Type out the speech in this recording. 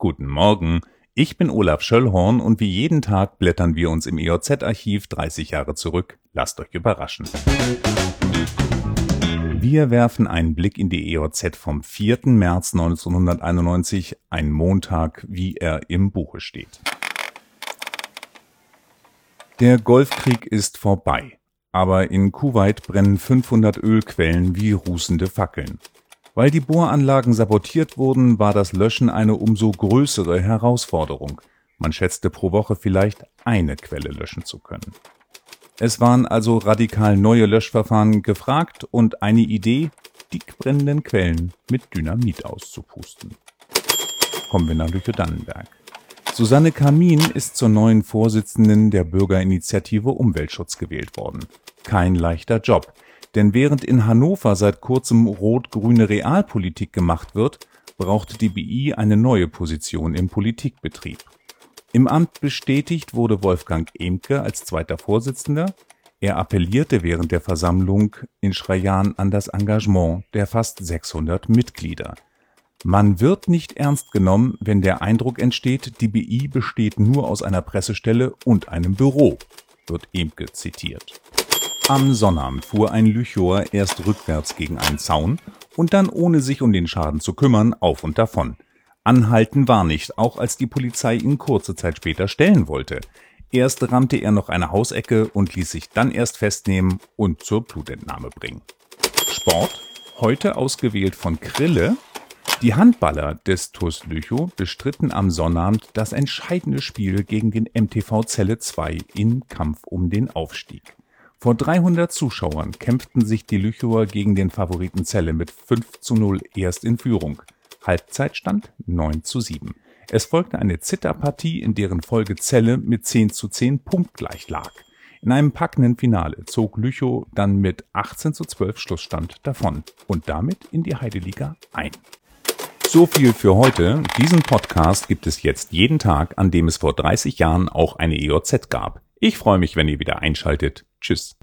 Guten Morgen, ich bin Olaf Schöllhorn und wie jeden Tag blättern wir uns im EOZ-Archiv 30 Jahre zurück. Lasst euch überraschen. Wir werfen einen Blick in die EOZ vom 4. März 1991, ein Montag, wie er im Buche steht. Der Golfkrieg ist vorbei, aber in Kuwait brennen 500 Ölquellen wie rußende Fackeln. Weil die Bohranlagen sabotiert wurden, war das Löschen eine umso größere Herausforderung. Man schätzte pro Woche vielleicht eine Quelle löschen zu können. Es waren also radikal neue Löschverfahren gefragt und eine Idee, die brennenden Quellen mit Dynamit auszupusten. Kommen wir nach Lüchow-Dannenberg. Susanne Kamin ist zur neuen Vorsitzenden der Bürgerinitiative Umweltschutz gewählt worden. Kein leichter Job. Denn während in Hannover seit kurzem rot-grüne Realpolitik gemacht wird, brauchte die BI eine neue Position im Politikbetrieb. Im Amt bestätigt wurde Wolfgang Emke als zweiter Vorsitzender. Er appellierte während der Versammlung in Schrajan an das Engagement der fast 600 Mitglieder. Man wird nicht ernst genommen, wenn der Eindruck entsteht, die BI besteht nur aus einer Pressestelle und einem Büro, wird Emke zitiert. Am Sonnabend fuhr ein Lüchower erst rückwärts gegen einen Zaun und dann, ohne sich um den Schaden zu kümmern, auf und davon. Anhalten war nicht, auch als die Polizei ihn kurze Zeit später stellen wollte. Erst rammte er noch eine Hausecke und ließ sich dann erst festnehmen und zur Blutentnahme bringen. Sport, heute ausgewählt von Krille. Die Handballer des TuS Lüchow bestritten am Sonnabend das entscheidende Spiel gegen den MTV Zelle 2 im Kampf um den Aufstieg. Vor 300 Zuschauern kämpften sich die Lüchower gegen den Favoriten Celle mit 5 zu 0 erst in Führung. Halbzeitstand 9 zu 7. Es folgte eine Zitterpartie, in deren Folge Celle mit 10 zu 10 punktgleich lag. In einem packenden Finale zog Lüchow dann mit 18 zu 12 Schlussstand davon und damit in die Heideliga ein. So viel für heute. Diesen Podcast gibt es jetzt jeden Tag, an dem es vor 30 Jahren auch eine EOZ gab. Ich freue mich, wenn ihr wieder einschaltet. Tschüss.